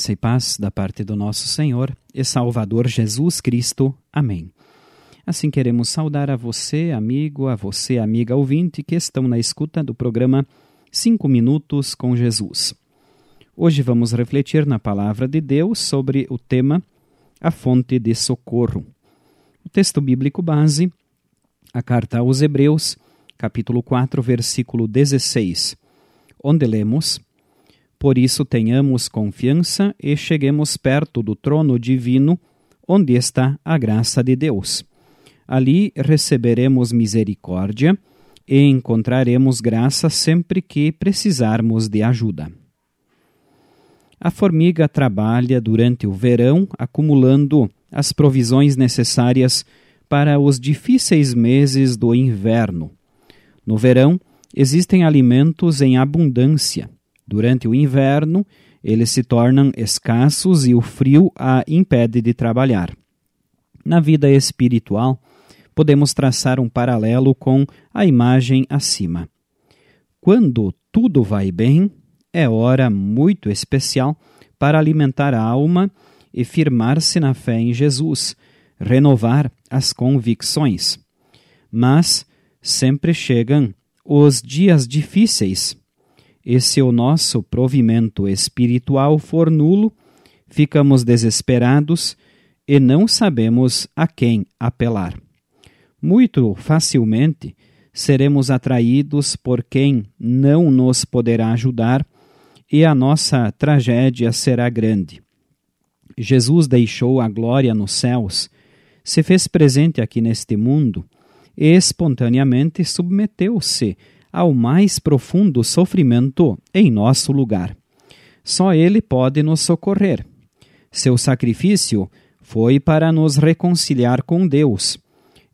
Graça e paz da parte do nosso Senhor e Salvador Jesus Cristo. Amém. Assim queremos saudar a você, amigo, a você, amiga ouvinte, que estão na escuta do programa Cinco Minutos com Jesus. Hoje vamos refletir na palavra de Deus sobre o tema A Fonte de Socorro. O texto bíblico base, a carta aos Hebreus, capítulo 4, versículo 16, onde lemos por isso, tenhamos confiança e cheguemos perto do trono divino, onde está a graça de Deus. Ali receberemos misericórdia e encontraremos graça sempre que precisarmos de ajuda. A formiga trabalha durante o verão acumulando as provisões necessárias para os difíceis meses do inverno. No verão, existem alimentos em abundância Durante o inverno, eles se tornam escassos e o frio a impede de trabalhar. Na vida espiritual, podemos traçar um paralelo com a imagem acima. Quando tudo vai bem, é hora muito especial para alimentar a alma e firmar-se na fé em Jesus, renovar as convicções. Mas sempre chegam os dias difíceis e se o nosso provimento espiritual for nulo, ficamos desesperados e não sabemos a quem apelar. Muito facilmente seremos atraídos por quem não nos poderá ajudar e a nossa tragédia será grande. Jesus deixou a glória nos céus, se fez presente aqui neste mundo e espontaneamente submeteu-se ao mais profundo sofrimento em nosso lugar. Só Ele pode nos socorrer. Seu sacrifício foi para nos reconciliar com Deus,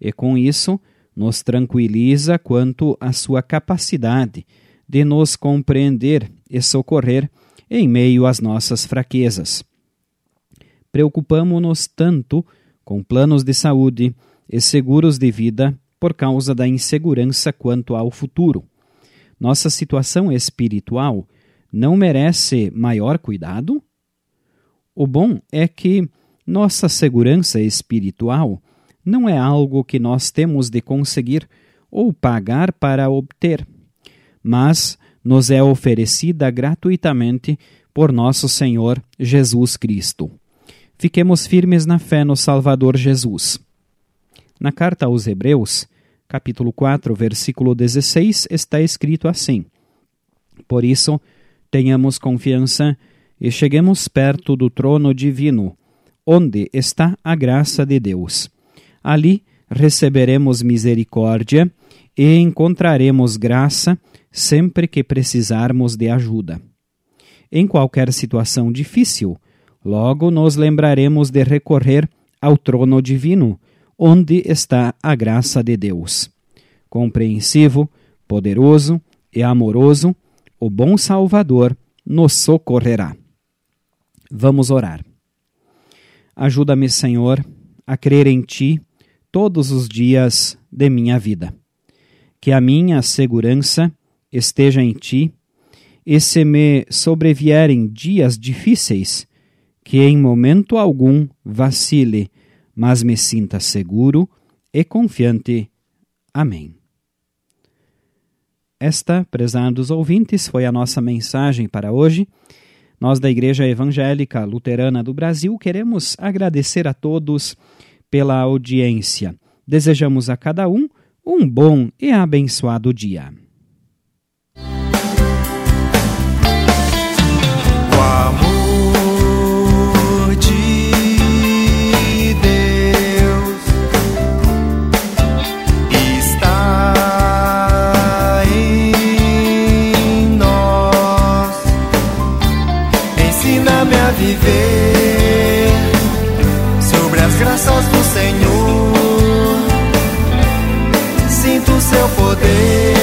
e com isso nos tranquiliza quanto à sua capacidade de nos compreender e socorrer em meio às nossas fraquezas. Preocupamos-nos tanto com planos de saúde e seguros de vida por causa da insegurança quanto ao futuro. Nossa situação espiritual não merece maior cuidado? O bom é que nossa segurança espiritual não é algo que nós temos de conseguir ou pagar para obter, mas nos é oferecida gratuitamente por nosso Senhor Jesus Cristo. Fiquemos firmes na fé no Salvador Jesus. Na carta aos Hebreus, capítulo 4, versículo 16, está escrito assim: Por isso, tenhamos confiança e cheguemos perto do trono divino, onde está a graça de Deus. Ali receberemos misericórdia e encontraremos graça sempre que precisarmos de ajuda. Em qualquer situação difícil, logo nos lembraremos de recorrer ao trono divino onde está a graça de Deus. Compreensivo, poderoso e amoroso, o bom Salvador nos socorrerá. Vamos orar. Ajuda-me, Senhor, a crer em Ti todos os dias de minha vida. Que a minha segurança esteja em Ti, e se me sobrevierem dias difíceis, que em momento algum vacile mas me sinta seguro e confiante. Amém. Esta, prezados ouvintes, foi a nossa mensagem para hoje. Nós da Igreja Evangélica Luterana do Brasil queremos agradecer a todos pela audiência. Desejamos a cada um um bom e abençoado dia. Sobre as graças do Senhor. Sinto seu poder